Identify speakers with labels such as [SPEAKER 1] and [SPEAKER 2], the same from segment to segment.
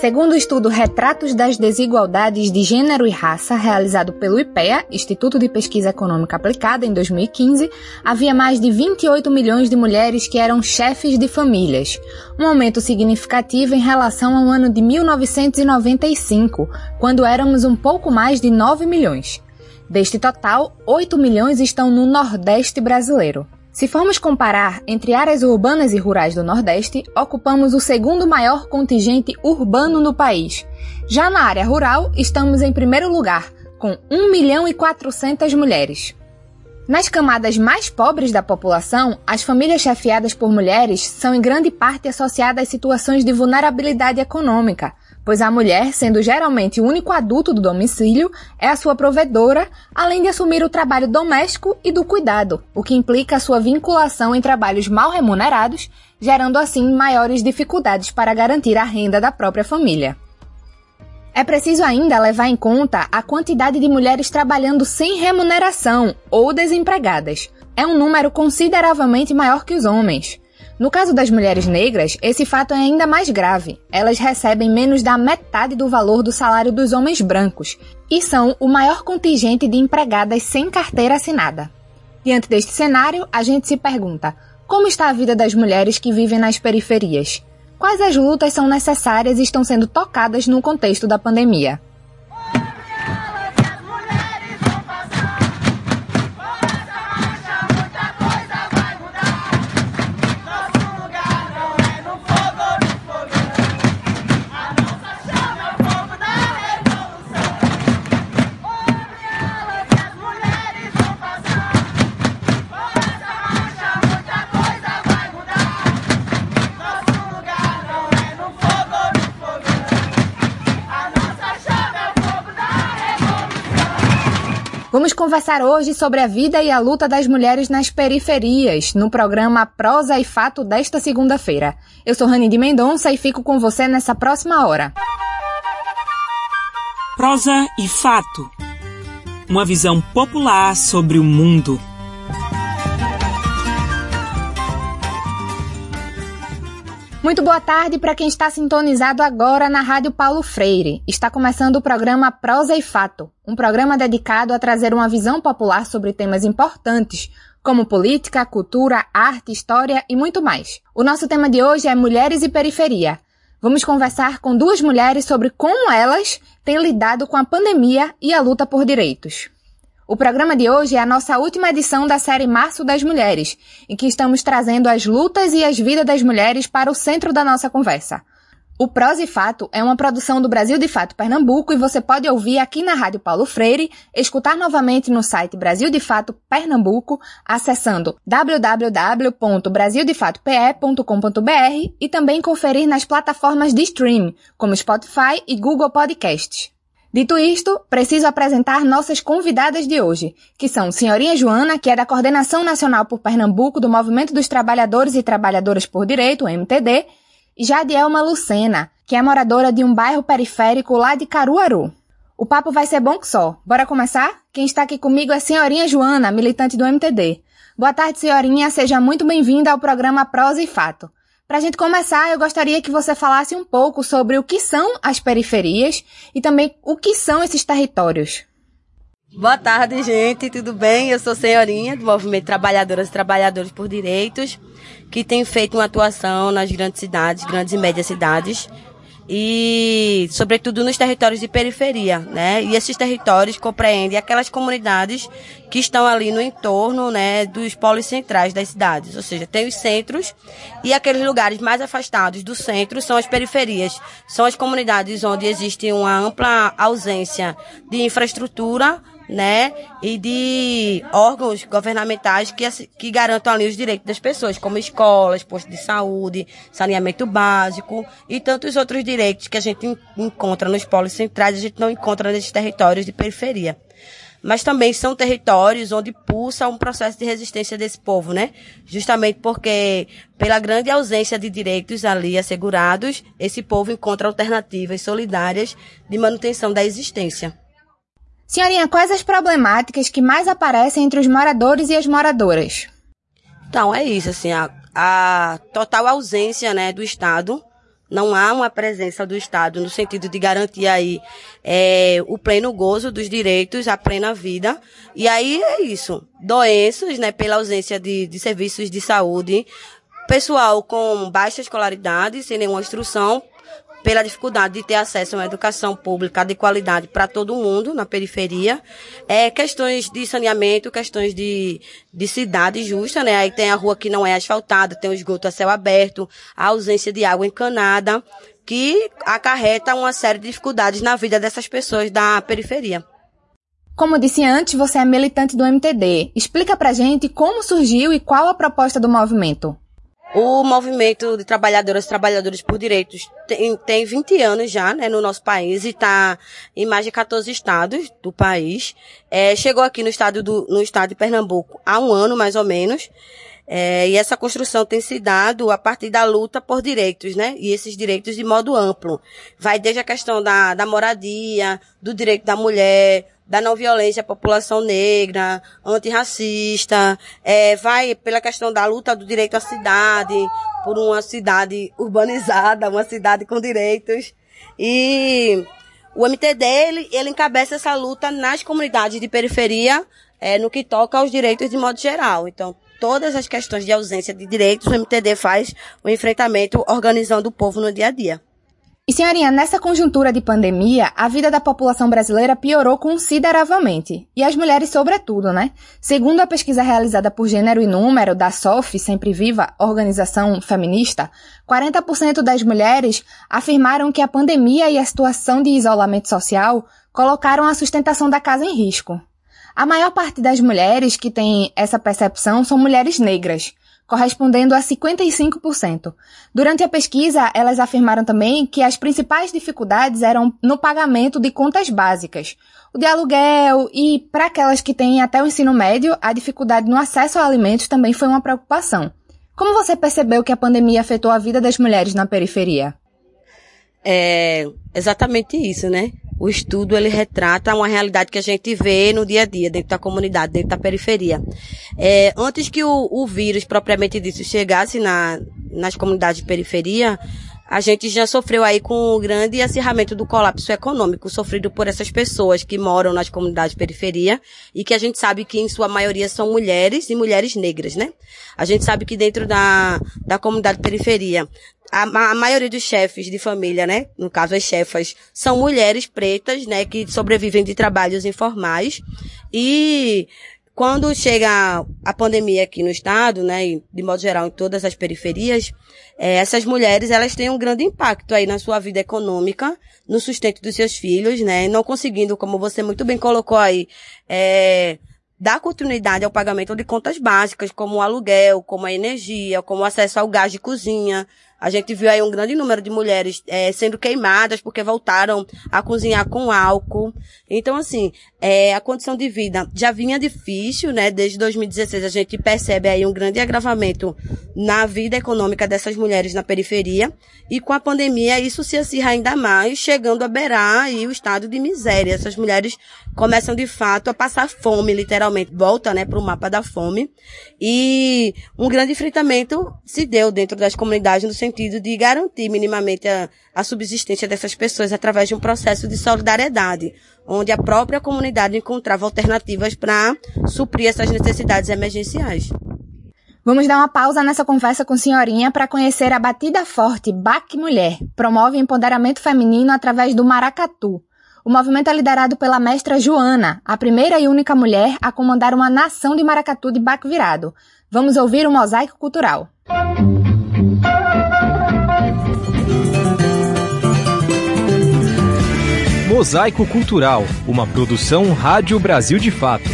[SPEAKER 1] Segundo o estudo Retratos das Desigualdades de Gênero e Raça, realizado pelo IPEA, Instituto de Pesquisa Econômica Aplicada, em 2015, havia mais de 28 milhões de mulheres que eram chefes de famílias, um aumento significativo em relação ao ano de 1995, quando éramos um pouco mais de 9 milhões. Deste total, 8 milhões estão no Nordeste brasileiro. Se formos comparar entre áreas urbanas e rurais do Nordeste, ocupamos o segundo maior contingente urbano no país. Já na área rural, estamos em primeiro lugar, com 1 milhão e 400 mulheres. Nas camadas mais pobres da população, as famílias chefiadas por mulheres são em grande parte associadas a situações de vulnerabilidade econômica, pois a mulher, sendo geralmente o único adulto do domicílio, é a sua provedora, além de assumir o trabalho doméstico e do cuidado, o que implica a sua vinculação em trabalhos mal remunerados, gerando assim maiores dificuldades para garantir a renda da própria família. É preciso ainda levar em conta a quantidade de mulheres trabalhando sem remuneração ou desempregadas. É um número consideravelmente maior que os homens. No caso das mulheres negras, esse fato é ainda mais grave. Elas recebem menos da metade do valor do salário dos homens brancos e são o maior contingente de empregadas sem carteira assinada. Diante deste cenário, a gente se pergunta: como está a vida das mulheres que vivem nas periferias? Quais as lutas são necessárias e estão sendo tocadas no contexto da pandemia? Conversar hoje sobre a vida e a luta das mulheres nas periferias, no programa Prosa e Fato desta segunda-feira. Eu sou Rani de Mendonça e fico com você nessa próxima hora.
[SPEAKER 2] Prosa e Fato Uma visão popular sobre o mundo.
[SPEAKER 1] Muito boa tarde para quem está sintonizado agora na Rádio Paulo Freire. Está começando o programa Prosa e Fato, um programa dedicado a trazer uma visão popular sobre temas importantes, como política, cultura, arte, história e muito mais. O nosso tema de hoje é Mulheres e Periferia. Vamos conversar com duas mulheres sobre como elas têm lidado com a pandemia e a luta por direitos. O programa de hoje é a nossa última edição da série Março das Mulheres, em que estamos trazendo as lutas e as vidas das mulheres para o centro da nossa conversa. O Prosa e Fato é uma produção do Brasil de Fato Pernambuco e você pode ouvir aqui na Rádio Paulo Freire, escutar novamente no site Brasil de Fato Pernambuco, acessando www.brasildefatope.com.br e também conferir nas plataformas de stream, como Spotify e Google Podcasts. Dito isto, preciso apresentar nossas convidadas de hoje, que são Senhorinha Joana, que é da Coordenação Nacional por Pernambuco do Movimento dos Trabalhadores e Trabalhadoras por Direito, MTD, e Jadielma Lucena, que é moradora de um bairro periférico lá de Caruaru. O papo vai ser bom que só. Bora começar? Quem está aqui comigo é Senhorinha Joana, militante do MTD. Boa tarde, senhorinha. Seja muito bem-vinda ao programa Prosa e Fato. Para a gente começar, eu gostaria que você falasse um pouco sobre o que são as periferias e também o que são esses territórios.
[SPEAKER 3] Boa tarde, gente, tudo bem? Eu sou senhorinha do Movimento Trabalhadoras e Trabalhadores por Direitos, que tem feito uma atuação nas grandes cidades, grandes e médias cidades, e sobretudo nos territórios de periferia, né? E esses territórios compreendem aquelas comunidades que estão ali no entorno, né, dos polos centrais das cidades, ou seja, tem os centros e aqueles lugares mais afastados do centro são as periferias, são as comunidades onde existe uma ampla ausência de infraestrutura né, e de órgãos governamentais que, que garantam ali os direitos das pessoas, como escolas, postos de saúde, saneamento básico e tantos outros direitos que a gente encontra nos polos centrais, a gente não encontra nesses territórios de periferia. Mas também são territórios onde pulsa um processo de resistência desse povo, né? Justamente porque, pela grande ausência de direitos ali assegurados, esse povo encontra alternativas solidárias de manutenção da existência.
[SPEAKER 1] Senhorinha, quais as problemáticas que mais aparecem entre os moradores e as moradoras?
[SPEAKER 3] Então, é isso, assim, a, a total ausência, né, do Estado não há uma presença do Estado no sentido de garantir aí é, o pleno gozo dos direitos, a plena vida. E aí é isso. Doenças, né, pela ausência de, de serviços de saúde, pessoal com baixa escolaridade, sem nenhuma instrução, pela dificuldade de ter acesso a uma educação pública de qualidade para todo mundo na periferia, é, questões de saneamento, questões de, de cidade justa, né? Aí tem a rua que não é asfaltada, tem o esgoto a céu aberto, a ausência de água encanada, que acarreta uma série de dificuldades na vida dessas pessoas da periferia.
[SPEAKER 1] Como disse antes, você é militante do MTD. Explica pra gente como surgiu e qual a proposta do movimento.
[SPEAKER 3] O movimento de trabalhadoras e trabalhadores por direitos tem, tem 20 anos já, né, no nosso país e está em mais de 14 estados do país. É, chegou aqui no estado do, no estado de Pernambuco há um ano, mais ou menos. É, e essa construção tem se dado a partir da luta por direitos, né? E esses direitos de modo amplo. Vai desde a questão da, da moradia, do direito da mulher, da não violência à população negra, antirracista, é, vai pela questão da luta do direito à cidade, por uma cidade urbanizada, uma cidade com direitos. E o MTD, ele, ele encabeça essa luta nas comunidades de periferia, é, no que toca aos direitos de modo geral. Então, todas as questões de ausência de direitos, o MTD faz o enfrentamento organizando o povo no dia a dia.
[SPEAKER 1] E senhorinha, nessa conjuntura de pandemia, a vida da população brasileira piorou consideravelmente. E as mulheres sobretudo, né? Segundo a pesquisa realizada por Gênero e Número da SOF, Sempre Viva, organização feminista, 40% das mulheres afirmaram que a pandemia e a situação de isolamento social colocaram a sustentação da casa em risco. A maior parte das mulheres que têm essa percepção são mulheres negras, correspondendo a 55%. Durante a pesquisa, elas afirmaram também que as principais dificuldades eram no pagamento de contas básicas, o de aluguel e, para aquelas que têm até o ensino médio, a dificuldade no acesso a alimentos também foi uma preocupação. Como você percebeu que a pandemia afetou a vida das mulheres na periferia?
[SPEAKER 3] É exatamente isso, né? O estudo ele retrata uma realidade que a gente vê no dia a dia, dentro da comunidade, dentro da periferia. É, antes que o, o vírus propriamente dito chegasse na, nas comunidades de periferia, a gente já sofreu aí com o grande acirramento do colapso econômico sofrido por essas pessoas que moram nas comunidades de periferia e que a gente sabe que em sua maioria são mulheres e mulheres negras, né? A gente sabe que dentro da, da comunidade de periferia a, a, maioria dos chefes de família, né? No caso, as chefas, são mulheres pretas, né? Que sobrevivem de trabalhos informais. E quando chega a pandemia aqui no estado, né? E de modo geral em todas as periferias, é, essas mulheres, elas têm um grande impacto aí na sua vida econômica, no sustento dos seus filhos, né? Não conseguindo, como você muito bem colocou aí, é, dar continuidade ao pagamento de contas básicas, como o aluguel, como a energia, como o acesso ao gás de cozinha, a gente viu aí um grande número de mulheres é, sendo queimadas porque voltaram a cozinhar com álcool. Então, assim, é, a condição de vida já vinha difícil, né? Desde 2016 a gente percebe aí um grande agravamento na vida econômica dessas mulheres na periferia. E com a pandemia isso se acirra ainda mais, chegando a beirar aí o estado de miséria. Essas mulheres começam de fato a passar fome, literalmente. Volta, né, para o mapa da fome. E um grande enfrentamento se deu dentro das comunidades no sentido de garantir minimamente a, a subsistência dessas pessoas através de um processo de solidariedade, onde a própria comunidade encontrava alternativas para suprir essas necessidades emergenciais.
[SPEAKER 1] Vamos dar uma pausa nessa conversa com a senhorinha para conhecer a Batida Forte Bac Mulher. Promove empoderamento feminino através do maracatu. O movimento é liderado pela mestra Joana, a primeira e única mulher a comandar uma nação de maracatu de baco virado. Vamos ouvir o mosaico cultural.
[SPEAKER 4] Mosaico Cultural, uma produção Rádio Brasil de Fato.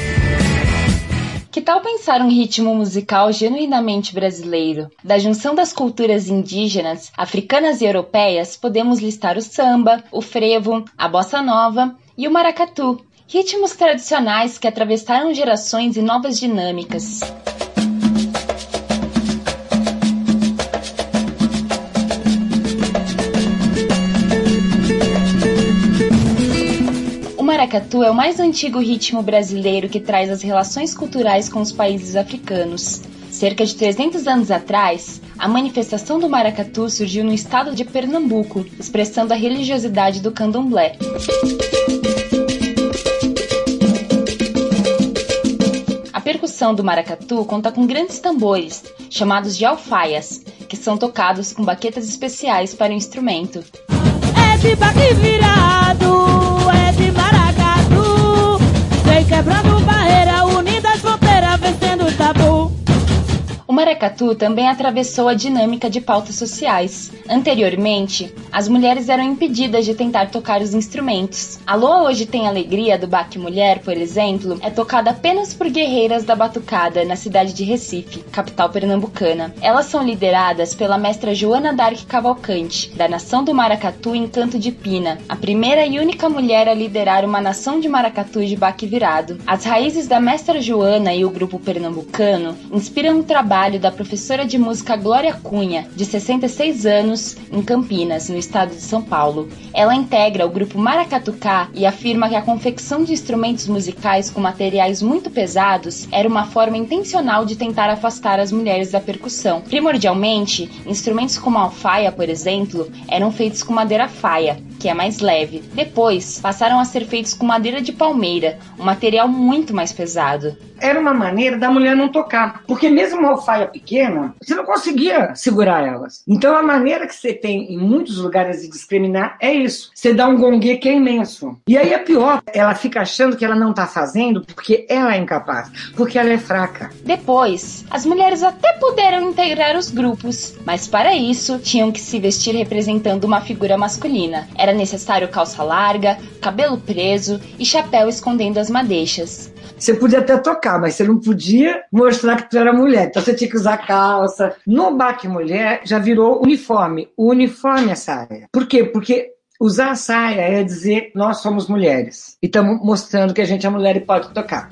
[SPEAKER 5] Que tal pensar um ritmo musical genuinamente brasileiro? Da junção das culturas indígenas, africanas e europeias, podemos listar o samba, o frevo, a bossa nova e o maracatu, ritmos tradicionais que atravessaram gerações e novas dinâmicas. Maracatu é o mais antigo ritmo brasileiro que traz as relações culturais com os países africanos. Cerca de 300 anos atrás, a manifestação do maracatu surgiu no estado de Pernambuco, expressando a religiosidade do candomblé. A percussão do maracatu conta com grandes tambores, chamados de alfaias, que são tocados com baquetas especiais para o instrumento.
[SPEAKER 6] É de baque virado, quebrando o.
[SPEAKER 5] maracatu também atravessou a dinâmica de pautas sociais. Anteriormente, as mulheres eram impedidas de tentar tocar os instrumentos. A Lua Hoje Tem Alegria do Baque Mulher, por exemplo, é tocada apenas por guerreiras da batucada na cidade de Recife, capital pernambucana. Elas são lideradas pela mestra Joana Dark Cavalcante, da nação do maracatu Encanto de Pina, a primeira e única mulher a liderar uma nação de maracatu de baque virado. As raízes da mestra Joana e o grupo pernambucano inspiram o trabalho trabalho da professora de música Glória Cunha, de 66 anos, em Campinas, no estado de São Paulo. Ela integra o grupo Maracatucá e afirma que a confecção de instrumentos musicais com materiais muito pesados era uma forma intencional de tentar afastar as mulheres da percussão. Primordialmente, instrumentos como a alfaia, por exemplo, eram feitos com madeira faia, que é mais leve. Depois, passaram a ser feitos com madeira de palmeira, um material muito mais pesado.
[SPEAKER 7] Era uma maneira da mulher não tocar, porque mesmo uma alfaia pequena, você não conseguia segurar elas. Então a maneira que você tem em muitos lugares de discriminar é isso. Você dá um gongue que é imenso. E aí é pior, ela fica achando que ela não está fazendo porque ela é incapaz, porque ela é fraca.
[SPEAKER 5] Depois, as mulheres até puderam integrar os grupos, mas para isso tinham que se vestir representando uma figura masculina. Era necessário calça larga, cabelo preso e chapéu escondendo as madeixas.
[SPEAKER 7] Você podia até tocar, mas você não podia mostrar que tu era mulher. Então você tinha que usar calça. No baque mulher já virou uniforme. Uniforme é saia. Por quê? Porque usar a saia é dizer nós somos mulheres. E estamos mostrando que a gente é mulher e pode tocar.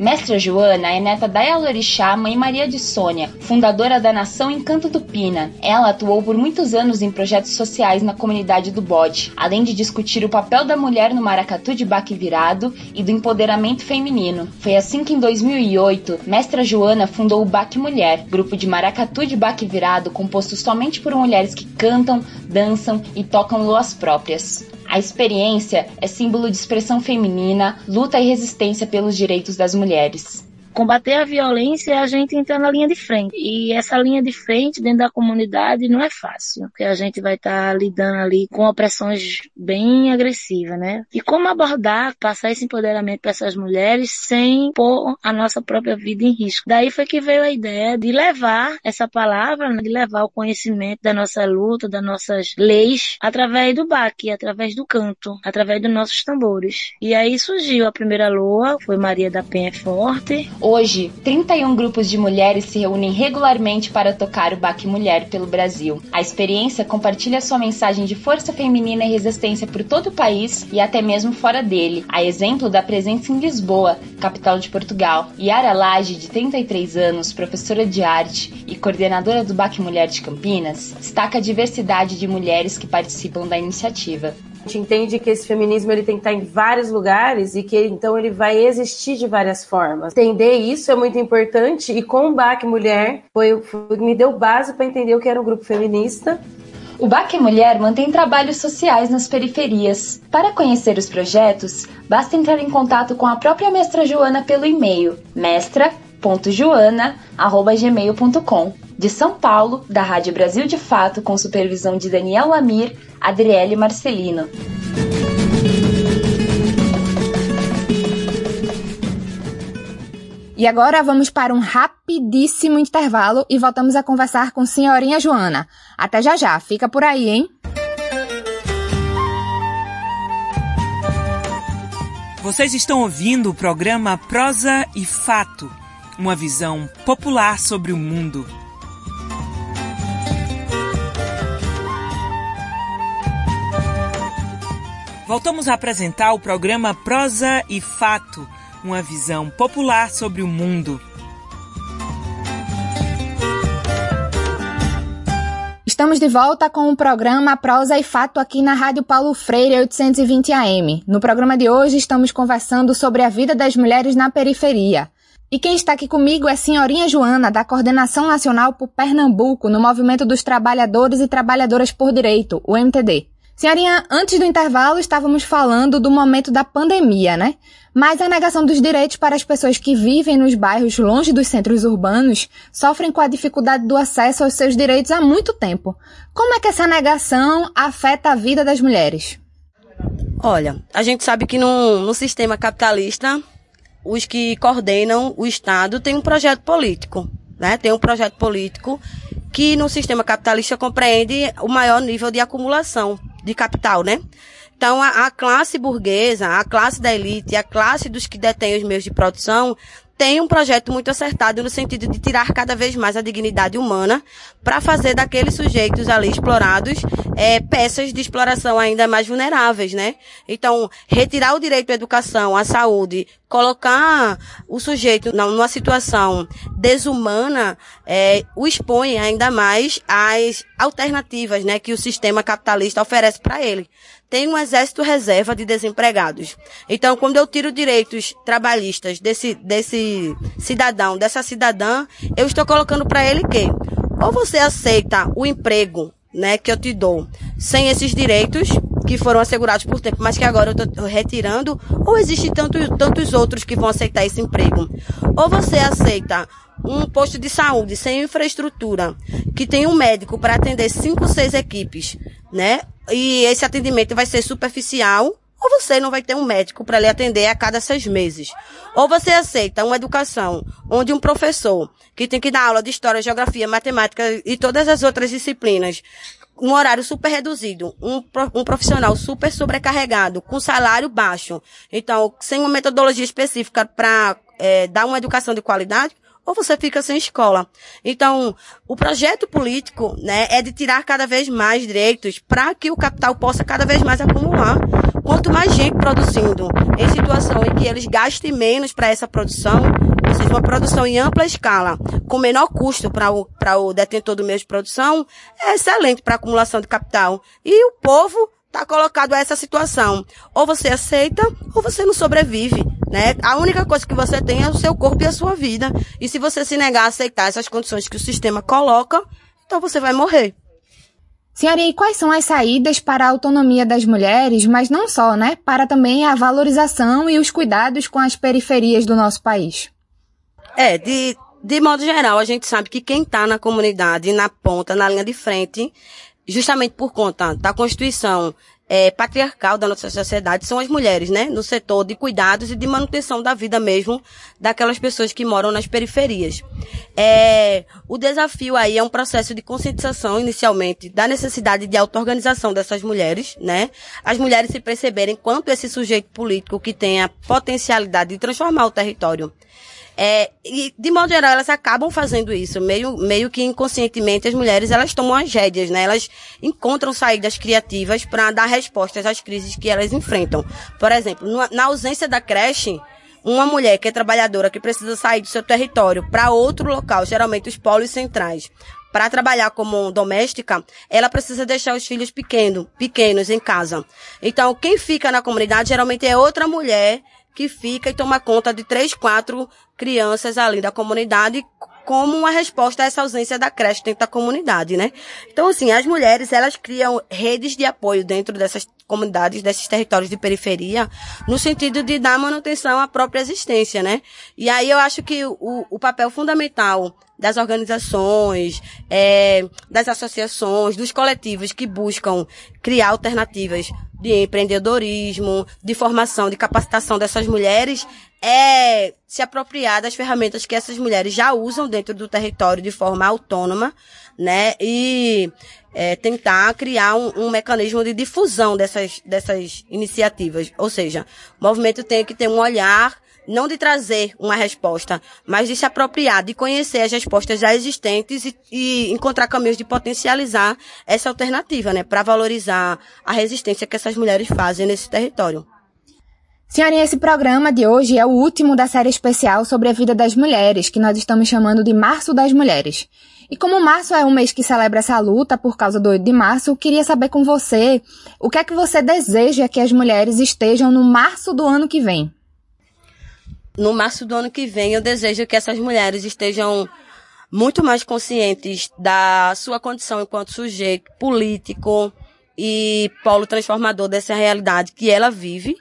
[SPEAKER 5] Mestra Joana é neta da Elorixá, mãe Maria de Sônia, fundadora da Nação Encanto do Pina. Ela atuou por muitos anos em projetos sociais na comunidade do Bode, além de discutir o papel da mulher no maracatu de baque virado e do empoderamento feminino. Foi assim que em 2008, Mestra Joana fundou o Baque Mulher, grupo de maracatu de baque virado composto somente por mulheres que cantam, dançam e tocam luas próprias. A experiência é símbolo de expressão feminina, luta e resistência pelos direitos das mulheres mulheres
[SPEAKER 8] combater a violência é a gente entrar na linha de frente. E essa linha de frente dentro da comunidade não é fácil, porque a gente vai estar tá lidando ali com opressões bem agressivas, né? E como abordar, passar esse empoderamento para essas mulheres sem pôr a nossa própria vida em risco. Daí foi que veio a ideia de levar essa palavra, né? de levar o conhecimento da nossa luta, das nossas leis, através do baque, através do canto, através dos nossos tambores. E aí surgiu a primeira lua, foi Maria da Penha Forte,
[SPEAKER 5] Hoje, 31 grupos de mulheres se reúnem regularmente para tocar o Baque Mulher pelo Brasil. A experiência compartilha sua mensagem de força feminina e resistência por todo o país e até mesmo fora dele, a exemplo da presença em Lisboa, capital de Portugal. Yara Lage, de 33 anos, professora de arte e coordenadora do Baque Mulher de Campinas, destaca a diversidade de mulheres que participam da iniciativa.
[SPEAKER 3] A gente entende que esse feminismo ele tem que estar em vários lugares e que então ele vai existir de várias formas. Entender isso é muito importante e com o BAC Mulher foi, foi me deu base para entender o que era um grupo feminista
[SPEAKER 5] o BAC Mulher mantém trabalhos sociais nas periferias. Para conhecer os projetos, basta entrar em contato com a própria mestra Joana pelo e-mail mestra.joana.gmail.com. De São Paulo, da Rádio Brasil de Fato, com supervisão de Daniel Lamir, Adriele Marcelino. E agora vamos para um rapidíssimo intervalo e voltamos a conversar com senhorinha Joana. Até já já, fica por aí, hein?
[SPEAKER 2] Vocês estão ouvindo o programa Prosa e Fato, uma visão popular sobre o mundo. Voltamos a apresentar o programa Prosa e Fato, uma visão popular sobre o mundo.
[SPEAKER 1] Estamos de volta com o programa Prosa e Fato aqui na Rádio Paulo Freire 820 AM. No programa de hoje estamos conversando sobre a vida das mulheres na periferia. E quem está aqui comigo é a senhorinha Joana, da Coordenação Nacional por Pernambuco, no Movimento dos Trabalhadores e Trabalhadoras por Direito, o MTD. Senhorinha, antes do intervalo estávamos falando do momento da pandemia, né? Mas a negação dos direitos para as pessoas que vivem nos bairros longe dos centros urbanos sofrem com a dificuldade do acesso aos seus direitos há muito tempo. Como é que essa negação afeta a vida das mulheres?
[SPEAKER 3] Olha, a gente sabe que no, no sistema capitalista os que coordenam o Estado têm um projeto político, né? Tem um projeto político que no sistema capitalista compreende o maior nível de acumulação de capital, né? Então, a, a classe burguesa, a classe da elite, a classe dos que detêm os meios de produção tem um projeto muito acertado no sentido de tirar cada vez mais a dignidade humana para fazer daqueles sujeitos ali explorados é, peças de exploração ainda mais vulneráveis, né? Então, retirar o direito à educação, à saúde, colocar o sujeito numa situação desumana, é, o expõe ainda mais às alternativas, né, que o sistema capitalista oferece para ele tem um exército reserva de desempregados. Então, quando eu tiro direitos trabalhistas desse, desse cidadão, dessa cidadã, eu estou colocando para ele que ou você aceita o emprego, né, que eu te dou, sem esses direitos que foram assegurados por tempo, mas que agora eu estou retirando, ou existe tanto, tantos outros que vão aceitar esse emprego. Ou você aceita um posto de saúde sem infraestrutura, que tem um médico para atender cinco, seis equipes, né? E esse atendimento vai ser superficial, ou você não vai ter um médico para lhe atender a cada seis meses. Ou você aceita uma educação onde um professor que tem que dar aula de história, geografia, matemática e todas as outras disciplinas um horário super reduzido, um, um profissional super sobrecarregado, com salário baixo, então sem uma metodologia específica para é, dar uma educação de qualidade, ou você fica sem escola. Então, o projeto político, né, é de tirar cada vez mais direitos para que o capital possa cada vez mais acumular. Quanto mais gente produzindo em situação em que eles gastem menos para essa produção, ou seja, uma produção em ampla escala, com menor custo para o, o detentor do meio de produção, é excelente para a acumulação de capital. E o povo está colocado a essa situação. Ou você aceita, ou você não sobrevive, né? A única coisa que você tem é o seu corpo e a sua vida. E se você se negar a aceitar essas condições que o sistema coloca, então você vai morrer.
[SPEAKER 1] Senhora, e quais são as saídas para a autonomia das mulheres, mas não só, né? Para também a valorização e os cuidados com as periferias do nosso país?
[SPEAKER 3] É, de, de modo geral, a gente sabe que quem está na comunidade, na ponta, na linha de frente, justamente por conta da Constituição é, patriarcal da nossa sociedade são as mulheres, né? No setor de cuidados e de manutenção da vida mesmo daquelas pessoas que moram nas periferias. É, o desafio aí é um processo de conscientização, inicialmente, da necessidade de auto-organização dessas mulheres, né? As mulheres se perceberem quanto esse sujeito político que tem a potencialidade de transformar o território é, e, de modo geral, elas acabam fazendo isso. Meio, meio que inconscientemente, as mulheres, elas tomam as rédeas, né? Elas encontram saídas criativas para dar respostas às crises que elas enfrentam. Por exemplo, na ausência da creche, uma mulher que é trabalhadora, que precisa sair do seu território para outro local, geralmente os polos centrais, para trabalhar como doméstica, ela precisa deixar os filhos pequenos, pequenos em casa. Então, quem fica na comunidade geralmente é outra mulher que fica e toma conta de três, quatro crianças ali da comunidade como uma resposta a essa ausência da creche dentro da comunidade, né? Então, assim, as mulheres, elas criam redes de apoio dentro dessas comunidades, desses territórios de periferia, no sentido de dar manutenção à própria existência, né? E aí eu acho que o, o papel fundamental das organizações, é, das associações, dos coletivos que buscam criar alternativas de empreendedorismo, de formação, de capacitação dessas mulheres, é se apropriar das ferramentas que essas mulheres já usam dentro do território de forma autônoma, né? E é, tentar criar um, um, mecanismo de difusão dessas, dessas iniciativas. Ou seja, o movimento tem que ter um olhar não de trazer uma resposta, mas de se apropriar, de conhecer as respostas já existentes e, e encontrar caminhos de potencializar essa alternativa, né, para valorizar a resistência que essas mulheres fazem nesse território.
[SPEAKER 1] Senhorinha, esse programa de hoje é o último da série especial sobre a vida das mulheres, que nós estamos chamando de Março das Mulheres. E como março é um mês que celebra essa luta por causa do 8 de março, queria saber com você o que é que você deseja que as mulheres estejam no março do ano que vem.
[SPEAKER 3] No março do ano que vem, eu desejo que essas mulheres estejam muito mais conscientes da sua condição enquanto sujeito político e polo transformador dessa realidade que ela vive,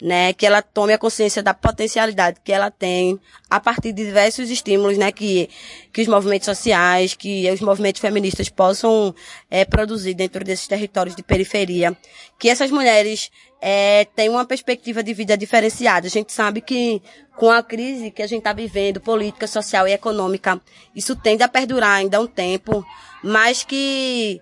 [SPEAKER 3] né, que ela tome a consciência da potencialidade que ela tem a partir de diversos estímulos, né, que, que os movimentos sociais, que os movimentos feministas possam é, produzir dentro desses territórios de periferia, que essas mulheres é, tenham uma perspectiva de vida diferenciada. A gente sabe que com a crise que a gente está vivendo, política, social e econômica, isso tende a perdurar ainda um tempo, mas que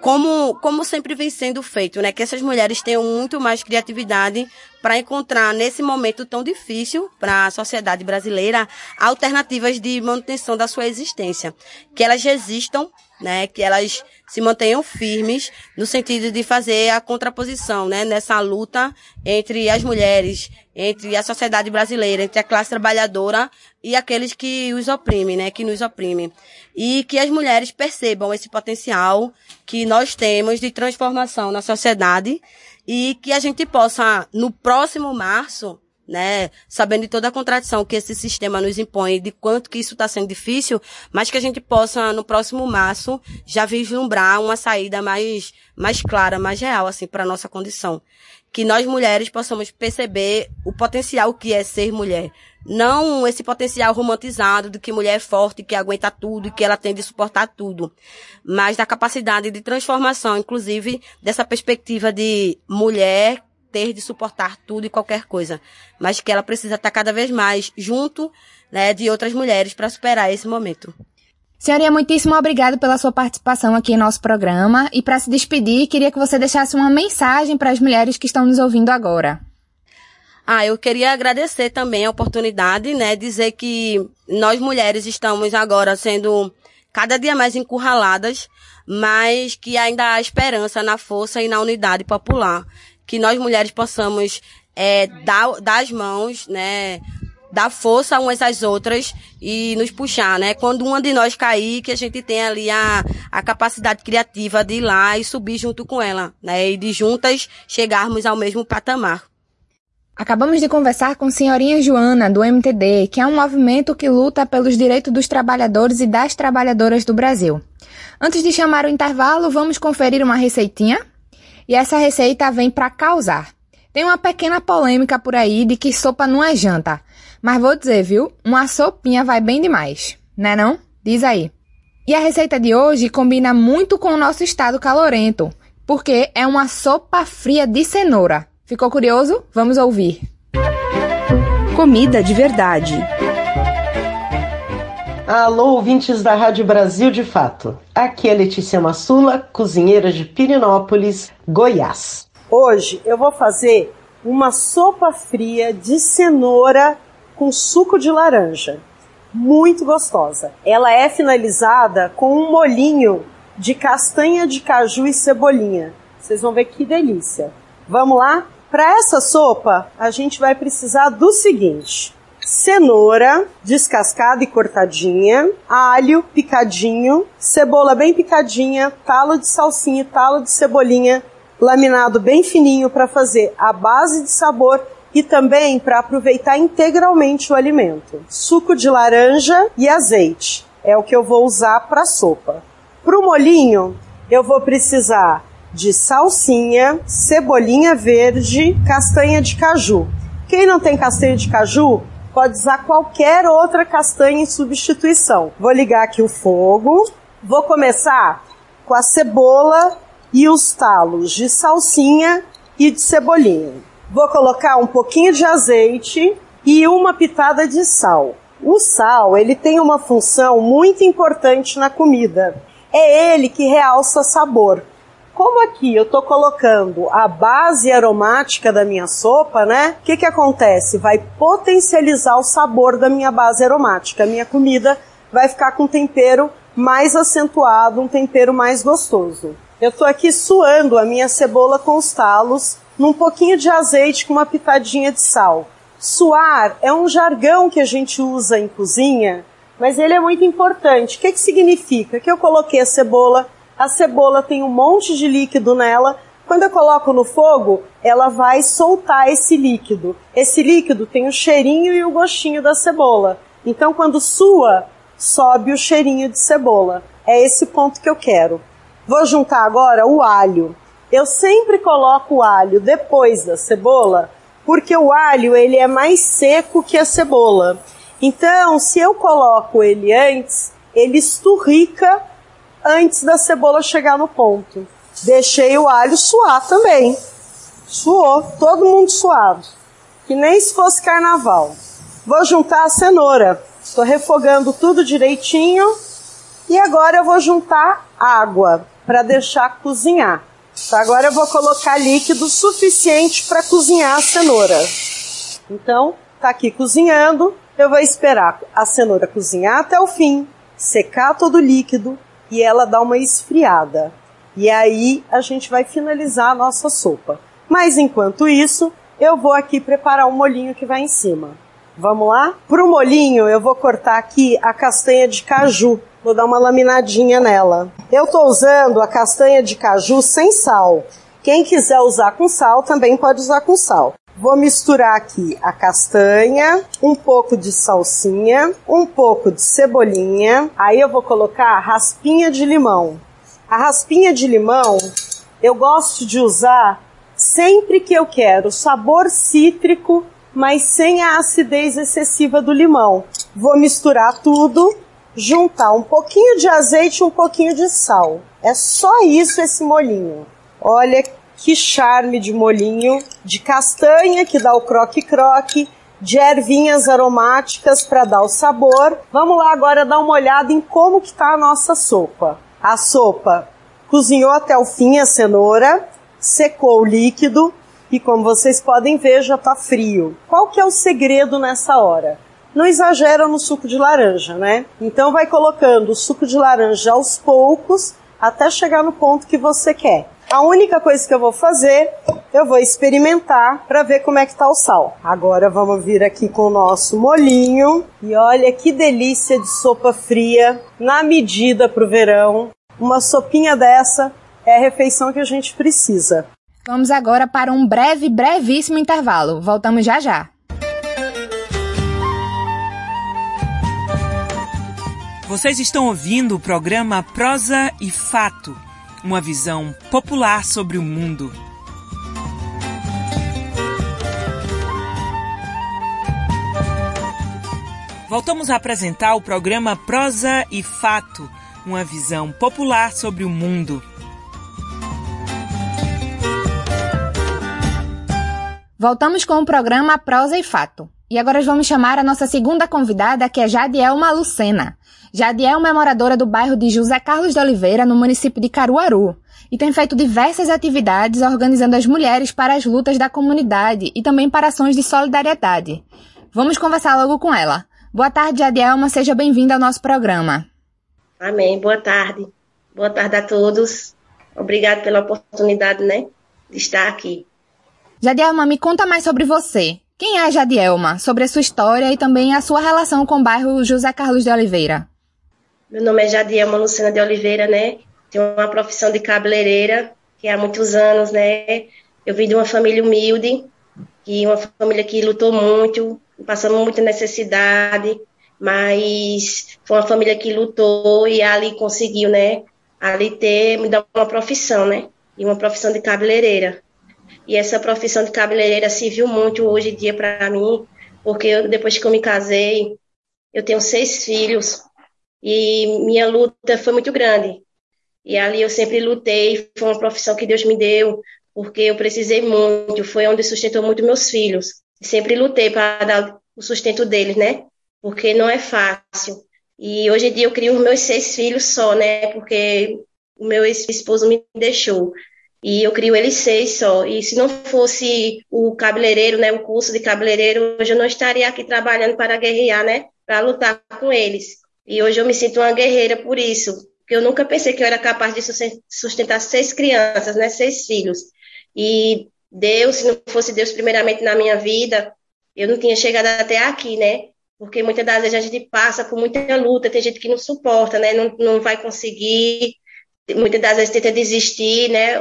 [SPEAKER 3] como, como sempre vem sendo feito, né? Que essas mulheres tenham muito mais criatividade para encontrar nesse momento tão difícil para a sociedade brasileira alternativas de manutenção da sua existência, que elas resistam, né? Que elas se mantenham firmes no sentido de fazer a contraposição, né? Nessa luta entre as mulheres, entre a sociedade brasileira, entre a classe trabalhadora e aqueles que os oprimem, né? Que nos oprimem. E que as mulheres percebam esse potencial que nós temos de transformação na sociedade e que a gente possa, no próximo março, né, sabendo de toda a contradição que esse sistema nos impõe, de quanto que isso está sendo difícil, mas que a gente possa, no próximo março, já vislumbrar uma saída mais, mais clara, mais real, assim, para nossa condição. Que nós mulheres possamos perceber o potencial que é ser mulher. Não esse potencial romantizado de que mulher é forte, que aguenta tudo e que ela tem de suportar tudo. Mas da capacidade de transformação, inclusive, dessa perspectiva de mulher ter de suportar tudo e qualquer coisa. Mas que ela precisa estar cada vez mais junto, né, de outras mulheres para superar esse momento.
[SPEAKER 1] Senhorinha, muitíssimo obrigado pela sua participação aqui em nosso programa. E para se despedir, queria que você deixasse uma mensagem para as mulheres que estão nos ouvindo agora.
[SPEAKER 3] Ah, eu queria agradecer também a oportunidade, né, dizer que nós mulheres estamos agora sendo cada dia mais encurraladas, mas que ainda há esperança na força e na unidade popular. Que nós mulheres possamos é, dar, dar as mãos, né, dar força umas às outras e nos puxar, né? Quando uma de nós cair, que a gente tenha ali a, a capacidade criativa de ir lá e subir junto com ela, né? E de juntas chegarmos ao mesmo patamar.
[SPEAKER 1] Acabamos de conversar com Senhorinha Joana, do MTD, que é um movimento que luta pelos direitos dos trabalhadores e das trabalhadoras do Brasil. Antes de chamar o intervalo, vamos conferir uma receitinha? E essa receita vem para causar. Tem uma pequena polêmica por aí de que sopa não é janta. Mas vou dizer, viu? Uma sopinha vai bem demais. Né não? Diz aí. E a receita de hoje combina muito com o nosso estado calorento, porque é uma sopa fria de cenoura. Ficou curioso? Vamos ouvir.
[SPEAKER 9] Comida de verdade.
[SPEAKER 10] Alô, ouvintes da Rádio Brasil de Fato. Aqui é Letícia Massula, cozinheira de Pirinópolis, Goiás.
[SPEAKER 11] Hoje eu vou fazer uma sopa fria de cenoura com suco de laranja. Muito gostosa. Ela é finalizada com um molinho de castanha de caju e cebolinha. Vocês vão ver que delícia. Vamos lá? Para essa sopa, a gente vai precisar do seguinte: cenoura descascada e cortadinha, alho picadinho, cebola bem picadinha, talo de salsinha talo de cebolinha laminado bem fininho para fazer a base de sabor e também para aproveitar integralmente o alimento. Suco de laranja e azeite é o que eu vou usar para a sopa. Para o molinho, eu vou precisar de salsinha, cebolinha verde, castanha de caju. Quem não tem castanha de caju, pode usar qualquer outra castanha em substituição. Vou ligar aqui o fogo. Vou começar com a cebola e os talos de salsinha e de cebolinha. Vou colocar um pouquinho de azeite e uma pitada de sal. O sal, ele tem uma função muito importante na comida. É ele que realça sabor. Como aqui eu estou colocando a base aromática da minha sopa, né? O que, que acontece? Vai potencializar o sabor da minha base aromática. A minha comida vai ficar com tempero mais acentuado, um tempero mais gostoso. Eu estou aqui suando a minha cebola com os talos, num pouquinho de azeite com uma pitadinha de sal. Suar é um jargão que a gente usa em cozinha, mas ele é muito importante. O que, que significa? Que eu coloquei a cebola a cebola tem um monte de líquido nela. Quando eu coloco no fogo, ela vai soltar esse líquido. Esse líquido tem o cheirinho e o gostinho da cebola. Então, quando sua, sobe o cheirinho de cebola. É esse ponto que eu quero. Vou juntar agora o alho. Eu sempre coloco o alho depois da cebola, porque o alho ele é mais seco que a cebola. Então, se eu coloco ele antes, ele esturrica antes da cebola chegar no ponto. Deixei o alho suar também. Suou, todo mundo suado. Que nem se fosse carnaval. Vou juntar a cenoura. Estou refogando tudo direitinho. E agora eu vou juntar água para deixar cozinhar. Então agora eu vou colocar líquido suficiente para cozinhar a cenoura. Então, tá aqui cozinhando. Eu vou esperar a cenoura cozinhar até o fim, secar todo o líquido e ela dar uma esfriada. E aí a gente vai finalizar a nossa sopa. Mas enquanto isso, eu vou aqui preparar o molhinho que vai em cima. Vamos lá? Para o molhinho, eu vou cortar aqui a castanha de caju. Vou dar uma laminadinha nela. Eu estou usando a castanha de caju sem sal. Quem quiser usar com sal, também pode usar com sal. Vou misturar aqui a castanha, um pouco de salsinha, um pouco de cebolinha. Aí eu vou colocar raspinha de limão. A raspinha de limão eu gosto de usar sempre que eu quero sabor cítrico, mas sem a acidez excessiva do limão. Vou misturar tudo, juntar um pouquinho de azeite e um pouquinho de sal. É só isso esse molinho. Olha que charme de molinho de castanha que dá o croque-croque, de ervinhas aromáticas para dar o sabor. Vamos lá agora dar uma olhada em como que está a nossa sopa. A sopa cozinhou até o fim a cenoura, secou o líquido e como vocês podem ver já está frio. Qual que é o segredo nessa hora? Não exagera no suco de laranja, né? Então vai colocando o suco de laranja aos poucos até chegar no ponto que você quer. A única coisa que eu vou fazer, eu vou experimentar para ver como é que tá o sal. Agora vamos vir aqui com o nosso molinho e olha que delícia de sopa fria na medida pro verão. Uma sopinha dessa é a refeição que a gente precisa.
[SPEAKER 1] Vamos agora para um breve, brevíssimo intervalo. Voltamos já já.
[SPEAKER 2] Vocês estão ouvindo o programa Prosa e Fato uma visão popular sobre o mundo. Voltamos a apresentar o programa Prosa e Fato, uma visão popular sobre o mundo.
[SPEAKER 1] Voltamos com o programa Prosa e Fato. E agora vamos chamar a nossa segunda convidada, que é Jadielma Lucena. Jadielma é moradora do bairro de José Carlos de Oliveira, no município de Caruaru, e tem feito diversas atividades organizando as mulheres para as lutas da comunidade e também para ações de solidariedade. Vamos conversar logo com ela. Boa tarde, Jadielma, seja bem-vinda ao nosso programa.
[SPEAKER 9] Amém, boa tarde. Boa tarde a todos. Obrigado pela oportunidade, né, de estar aqui.
[SPEAKER 1] Jadielma, me conta mais sobre você. Quem é a Jadielma? Sobre a sua história e também a sua relação com o bairro José Carlos de Oliveira.
[SPEAKER 9] Meu nome é Jadielma Lucena de Oliveira, né? Tenho uma profissão de cabeleireira, que há muitos anos, né? Eu vim de uma família humilde, que uma família que lutou muito, passamos muita necessidade, mas foi uma família que lutou e ali conseguiu, né? Ali ter, me dar uma profissão, né? E uma profissão de cabeleireira. E essa profissão de cabeleireira serviu muito hoje em dia para mim, porque eu, depois que eu me casei, eu tenho seis filhos e minha luta foi muito grande. E ali eu sempre lutei, foi uma profissão que Deus me deu, porque eu precisei muito, foi onde sustentou muito meus filhos. Sempre lutei para dar o sustento deles, né? Porque não é fácil. E hoje em dia eu crio os meus seis filhos só, né? Porque o meu esposo me deixou. E eu crio eles seis só. E se não fosse o cabeleireiro, né, o curso de cabeleireiro, hoje eu não estaria aqui trabalhando para guerrear, né, para lutar com eles. E hoje eu me sinto uma guerreira por isso, porque eu nunca pensei que eu era capaz de sustentar seis crianças, né, seis filhos. E Deus, se não fosse Deus primeiramente na minha vida, eu não tinha chegado até aqui, né? Porque muitas das vezes a gente passa por muita luta, tem gente que não suporta, né? Não, não vai conseguir, muitas das vezes tenta desistir, né?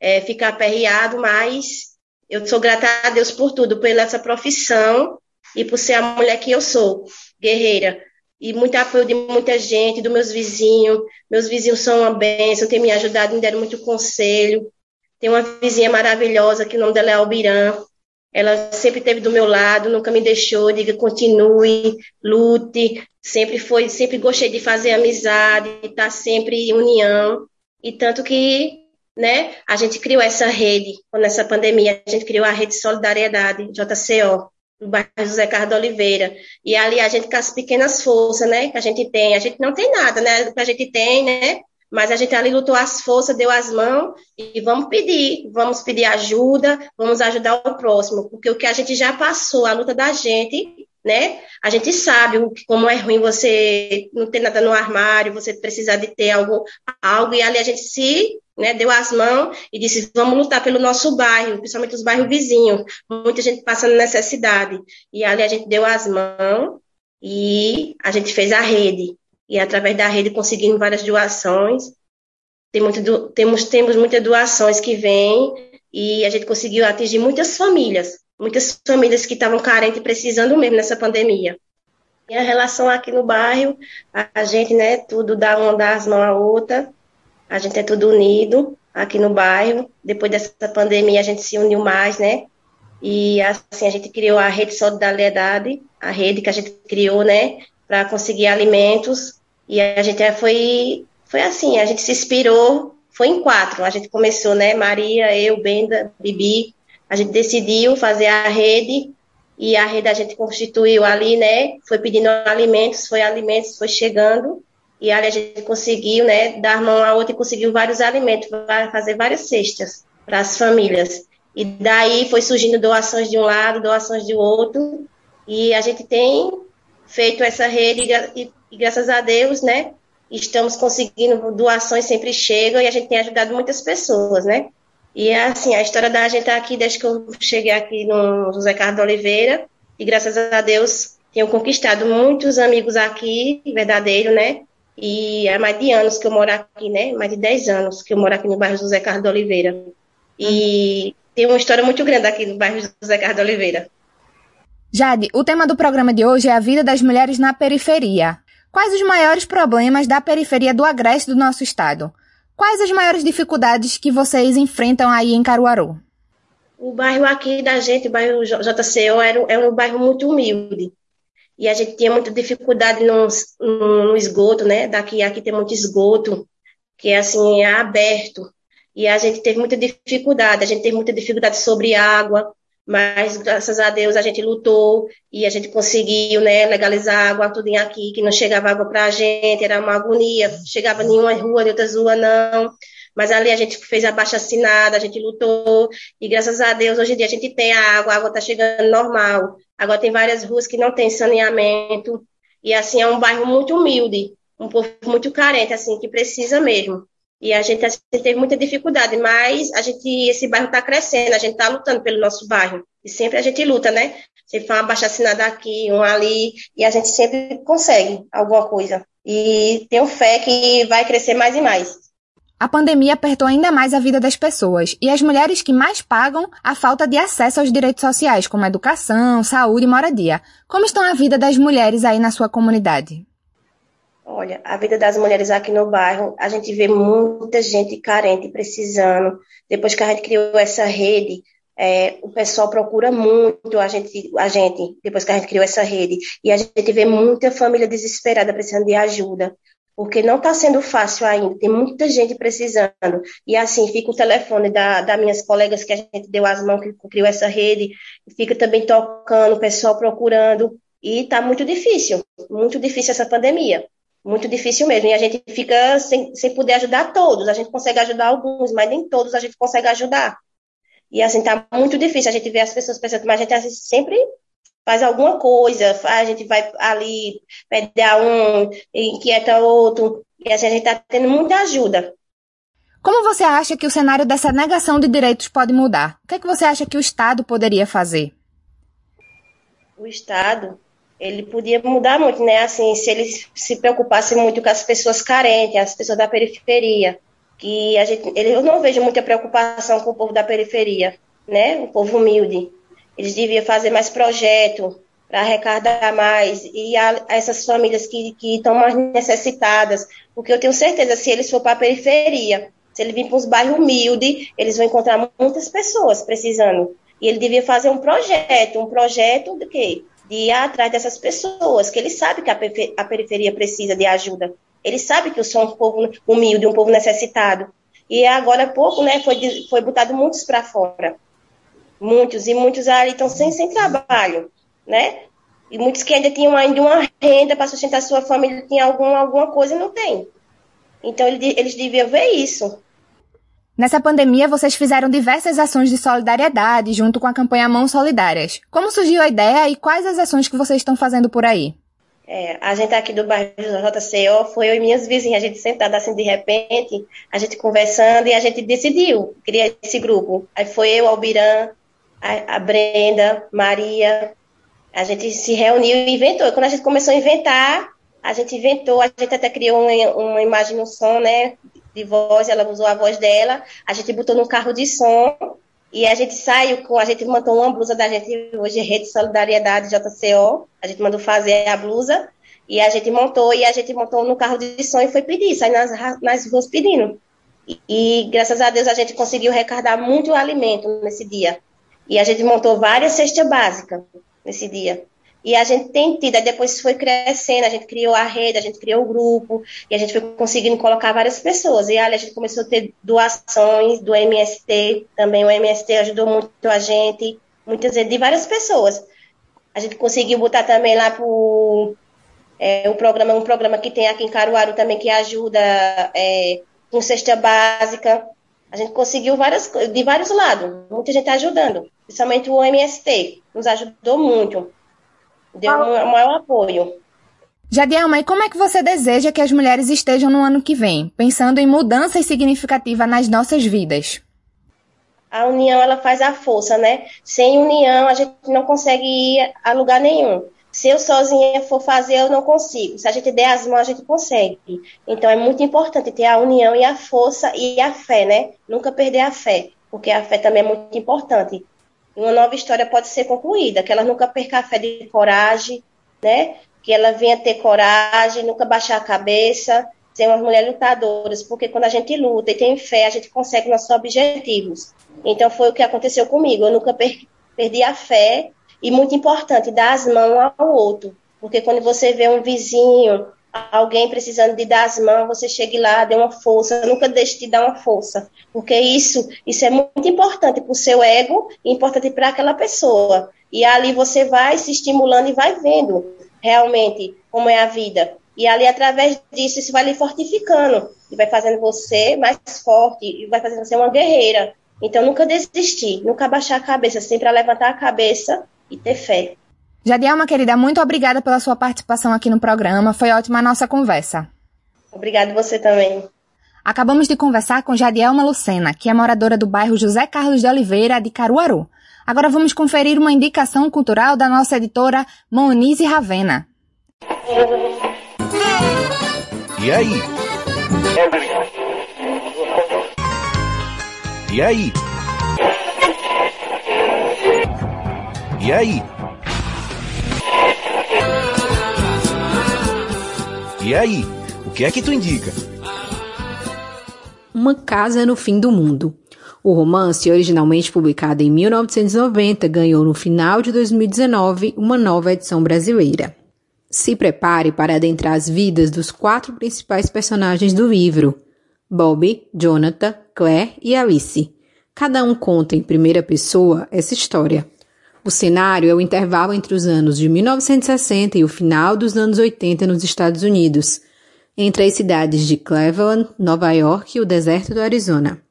[SPEAKER 9] é, ficar aperreado, mas eu sou grata a Deus por tudo, pela essa profissão e por ser a mulher que eu sou, guerreira. E muito apoio de muita gente, dos meus vizinhos. Meus vizinhos são uma bênção, têm me ajudado, me deram muito conselho. Tem uma vizinha maravilhosa, que o nome dela é Albiran. Ela sempre esteve do meu lado, nunca me deixou, diga continue, lute. Sempre foi, sempre gostei de fazer amizade, estar tá sempre em união. E tanto que, né, a gente criou essa rede, nessa pandemia, a gente criou a rede Solidariedade, JCO, no bairro José Carlos Oliveira. E ali a gente com as pequenas forças, né, que a gente tem, a gente não tem nada, né, o que a gente tem, né, mas a gente ali lutou as forças, deu as mãos e vamos pedir, vamos pedir ajuda, vamos ajudar o próximo, porque o que a gente já passou, a luta da gente, né? A gente sabe como é ruim você não ter nada no armário, você precisar de ter algo, algo e ali a gente se né, deu as mãos e disse: vamos lutar pelo nosso bairro, principalmente os bairros vizinhos. Muita gente passando necessidade. E ali a gente deu as mãos e a gente fez a rede e através da rede conseguimos várias doações. Tem muito, temos, temos muitas doações que vêm e a gente conseguiu atingir muitas famílias, muitas famílias que estavam carentes precisando mesmo nessa pandemia. E a relação aqui no bairro, a gente, né, tudo dá uma das mãos à outra, a gente é tudo unido aqui no bairro. Depois dessa pandemia, a gente se uniu mais, né? E assim, a gente criou a Rede Solidariedade, a rede que a gente criou, né, para conseguir alimentos e a gente foi, foi assim, a gente se inspirou, foi em quatro. A gente começou, né? Maria, eu, Benda, Bibi. A gente decidiu fazer a rede e a rede a gente constituiu ali, né? Foi pedindo alimentos, foi alimentos, foi chegando. E ali a gente conseguiu, né, dar mão a outra e conseguiu vários alimentos, fazer várias cestas para as famílias. E daí foi surgindo doações de um lado, doações de outro. E a gente tem feito essa rede e e graças a Deus, né, estamos conseguindo, doações sempre chegam e a gente tem ajudado muitas pessoas, né? E assim, a história da gente tá aqui desde que eu cheguei aqui no José Carlos Oliveira e graças a Deus tenho conquistado muitos amigos aqui, verdadeiro, né? E há mais de anos que eu moro aqui, né? Mais de 10 anos que eu moro aqui no bairro José Carlos Oliveira. E tem uma história muito grande aqui no bairro José Carlos Oliveira.
[SPEAKER 1] Jade, o tema do programa de hoje é a vida das mulheres na periferia. Quais os maiores problemas da periferia do agreste do nosso estado? Quais as maiores dificuldades que vocês enfrentam aí em Caruaru?
[SPEAKER 9] O bairro aqui da gente, o bairro JCO, era, é um bairro muito humilde. E a gente tinha muita dificuldade no, no, esgoto, né? Daqui aqui tem muito esgoto, que é assim, é aberto. E a gente teve muita dificuldade, a gente teve muita dificuldade sobre água, mas graças a Deus a gente lutou e a gente conseguiu, né, legalizar água tudo aqui, que não chegava água para a gente, era uma agonia, chegava em uma rua, em outras ruas não, mas ali a gente fez a baixa assinada, a gente lutou, e graças a Deus hoje em dia a gente tem a água, a água está chegando normal, agora tem várias ruas que não tem saneamento, e assim é um bairro muito humilde, um povo muito carente, assim, que precisa mesmo. E a gente, teve muita dificuldade, mas a gente, esse bairro está crescendo, a gente está lutando pelo nosso bairro. E sempre a gente luta, né? Sempre faz uma baixa aqui, um ali, e a gente sempre consegue alguma coisa. E tenho fé que vai crescer mais e mais.
[SPEAKER 1] A pandemia apertou ainda mais a vida das pessoas e as mulheres que mais pagam a falta de acesso aos direitos sociais, como educação, saúde e moradia. Como estão a vida das mulheres aí na sua comunidade?
[SPEAKER 9] Olha, a vida das mulheres aqui no bairro, a gente vê muita gente carente, precisando. Depois que a gente criou essa rede, é, o pessoal procura muito a gente, a gente, depois que a gente criou essa rede. E a gente vê muita família desesperada precisando de ajuda, porque não está sendo fácil ainda, tem muita gente precisando. E assim, fica o telefone da, das minhas colegas que a gente deu as mãos, que criou essa rede, fica também tocando, o pessoal procurando. E está muito difícil, muito difícil essa pandemia muito difícil mesmo. E a gente fica sem, sem poder ajudar todos. A gente consegue ajudar alguns, mas nem todos a gente consegue ajudar. E assim, tá muito difícil. A gente vê as pessoas pensando, mas a gente sempre faz alguma coisa, a gente vai ali, a um, inquieta outro, e assim, a gente tá tendo muita ajuda.
[SPEAKER 1] Como você acha que o cenário dessa negação de direitos pode mudar? O que, é que você acha que o Estado poderia fazer?
[SPEAKER 9] O Estado, ele podia mudar muito, né? Assim, se ele se preocupasse muito com as pessoas carentes, as pessoas da periferia, que a gente, eu não vejo muita preocupação com o povo da periferia, né? O povo humilde. Eles deviam fazer mais projeto para arrecadar mais e a, a, essas famílias que estão mais necessitadas, porque eu tenho certeza se eles for para a periferia, se ele vir para os bairros humildes, eles vão encontrar muitas pessoas precisando. E ele devia fazer um projeto, um projeto de quê? De ir atrás dessas pessoas, que ele sabe que a, periferia precisa de ajuda. Ele sabe que eu sou um povo humilde, um povo necessitado. E agora pouco, né, foi, foi botado muitos para fora. Muitos, e muitos ali estão sem, sem trabalho, né? E muitos que ainda tinham ainda uma renda para sustentar sua família, tinha algum, alguma coisa e não tem. Então eles deviam ver isso.
[SPEAKER 1] Nessa pandemia, vocês fizeram diversas ações de solidariedade junto com a campanha Mãos Solidárias. Como surgiu a ideia e quais as ações que vocês estão fazendo por aí?
[SPEAKER 9] É, a gente aqui do bairro JCO foi eu e minhas vizinhas, a gente sentada assim de repente, a gente conversando e a gente decidiu criar esse grupo. Aí foi eu, Albiran, a, Brenda, Maria, a gente se reuniu e inventou. E quando a gente começou a inventar, a gente inventou, a gente até criou uma, uma imagem no som, né, de voz, ela usou a voz dela, a gente botou no carro de som e a gente saiu com, a gente montou uma blusa da gente hoje, Rede Solidariedade JCO. A gente mandou fazer a blusa e a gente montou e a gente montou no carro de som e foi pedir, sair nas, nas ruas pedindo. E, e graças a Deus a gente conseguiu recardar muito alimento nesse dia. E a gente montou várias cestas básicas nesse dia. E a gente tem tido, aí depois foi crescendo, a gente criou a rede, a gente criou o grupo, e a gente foi conseguindo colocar várias pessoas. E ali a gente começou a ter doações do MST, também o MST ajudou muito a gente, muitas vezes, de várias pessoas. A gente conseguiu botar também lá pro é, o programa, um programa que tem aqui em Caruaru também que ajuda é, com cesta básica. A gente conseguiu várias, de vários lados, muita gente ajudando, principalmente o MST, nos ajudou muito deu um maior apoio.
[SPEAKER 1] Jadielma, e como é que você deseja que as mulheres estejam no ano que vem, pensando em mudanças significativas nas nossas vidas?
[SPEAKER 9] A união, ela faz a força, né? Sem união, a gente não consegue ir a lugar nenhum. Se eu sozinha for fazer, eu não consigo. Se a gente der as mãos, a gente consegue. Então, é muito importante ter a união e a força e a fé, né? Nunca perder a fé, porque a fé também é muito importante uma nova história pode ser concluída, que ela nunca perca a fé de coragem, né? Que ela venha ter coragem, nunca baixar a cabeça, ser uma mulher lutadoras, porque quando a gente luta e tem fé, a gente consegue nossos objetivos. Então foi o que aconteceu comigo, eu nunca per perdi a fé e muito importante, dar as mãos ao outro, porque quando você vê um vizinho alguém precisando de dar as mãos, você chegue lá, dê uma força, nunca deixe de dar uma força, porque isso, isso é muito importante para o seu ego e importante para aquela pessoa. E ali você vai se estimulando e vai vendo realmente como é a vida. E ali, através disso, isso vai lhe fortificando e vai fazendo você mais forte e vai fazendo você uma guerreira. Então, nunca desistir, nunca baixar a cabeça, sempre levantar a cabeça e ter fé.
[SPEAKER 1] Jadielma, querida, muito obrigada pela sua participação aqui no programa. Foi ótima a nossa conversa.
[SPEAKER 9] Obrigada você também.
[SPEAKER 1] Acabamos de conversar com Jadielma Lucena, que é moradora do bairro José Carlos de Oliveira, de Caruaru. Agora vamos conferir uma indicação cultural da nossa editora Monize Ravena.
[SPEAKER 12] E aí? E aí? E aí? E aí, o que é que tu indica?
[SPEAKER 13] Uma Casa no Fim do Mundo. O romance, originalmente publicado em 1990, ganhou no final de 2019 uma nova edição brasileira. Se prepare para adentrar as vidas dos quatro principais personagens do livro: Bob, Jonathan, Claire e Alice. Cada um conta em primeira pessoa essa história. O cenário é o intervalo entre os anos de 1960 e o final dos anos 80 nos Estados Unidos, entre as cidades de Cleveland, Nova York e o deserto do Arizona.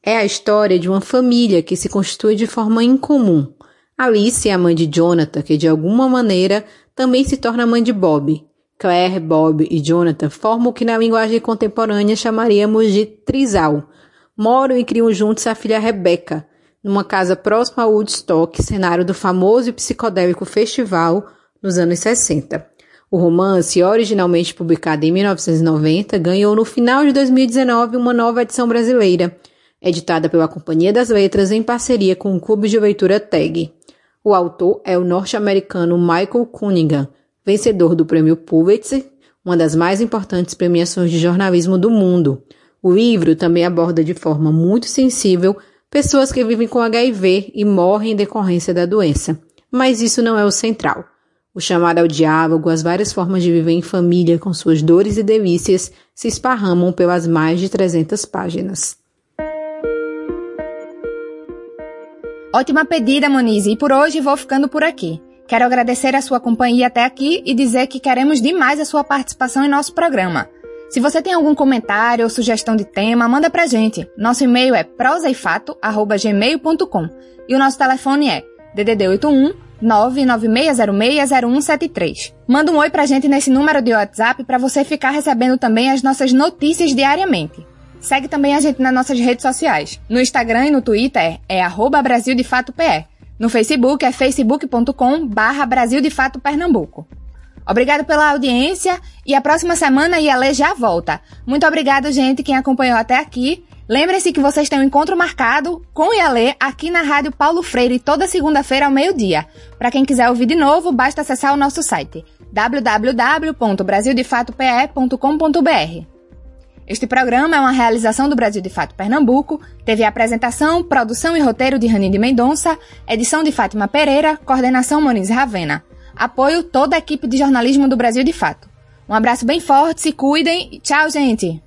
[SPEAKER 13] É a história de uma família que se constitui de forma incomum. Alice é a mãe de Jonathan, que de alguma maneira também se torna mãe de Bob. Claire, Bob e Jonathan formam o que na linguagem contemporânea chamaríamos de trisal. Moram e criam juntos a filha Rebecca, numa casa próxima a Woodstock, cenário do famoso e psicodélico festival nos anos 60. O romance, originalmente publicado em 1990, ganhou no final de 2019 uma nova edição brasileira, editada pela Companhia das Letras em parceria com o Clube de Leitura TAG. O autor é o norte-americano Michael Cunningham, vencedor do Prêmio Pulitzer, uma das mais importantes premiações de jornalismo do mundo. O livro também aborda de forma muito sensível pessoas que vivem com HIV e morrem em decorrência da doença. Mas isso não é o central. O chamado ao diálogo, as várias formas de viver em família com suas dores e delícias se esparramam pelas mais de 300 páginas.
[SPEAKER 1] Ótima pedida, Monize, e por hoje vou ficando por aqui. Quero agradecer a sua companhia até aqui e dizer que queremos demais a sua participação em nosso programa. Se você tem algum comentário ou sugestão de tema, manda pra gente. Nosso e-mail é prosaifato@gmail.com e o nosso telefone é DDD 81 996060173. Manda um oi pra gente nesse número de WhatsApp para você ficar recebendo também as nossas notícias diariamente. Segue também a gente nas nossas redes sociais. No Instagram e no Twitter é arroba Brasil de Fato PE. No Facebook é facebook.com barra Brasil de Fato Pernambuco. Obrigado pela audiência e a próxima semana a Iale já volta. Muito obrigado, gente, quem acompanhou até aqui. Lembre-se que vocês têm um encontro marcado com Iale aqui na Rádio Paulo Freire toda segunda-feira ao meio-dia. Para quem quiser ouvir de novo, basta acessar o nosso site www.brasildefatope.com.br. Este programa é uma realização do Brasil de Fato Pernambuco, teve apresentação, produção e roteiro de Rani de Mendonça, edição de Fátima Pereira, coordenação Moniz Ravena. Apoio toda a equipe de jornalismo do Brasil de Fato. Um abraço bem forte, se cuidem e tchau, gente!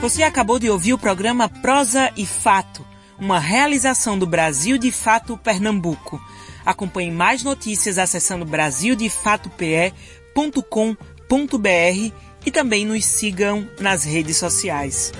[SPEAKER 2] Você acabou de ouvir o programa Prosa e Fato, uma realização do Brasil de Fato Pernambuco. Acompanhe mais notícias acessando brasildefatope.com.br e também nos sigam nas redes sociais.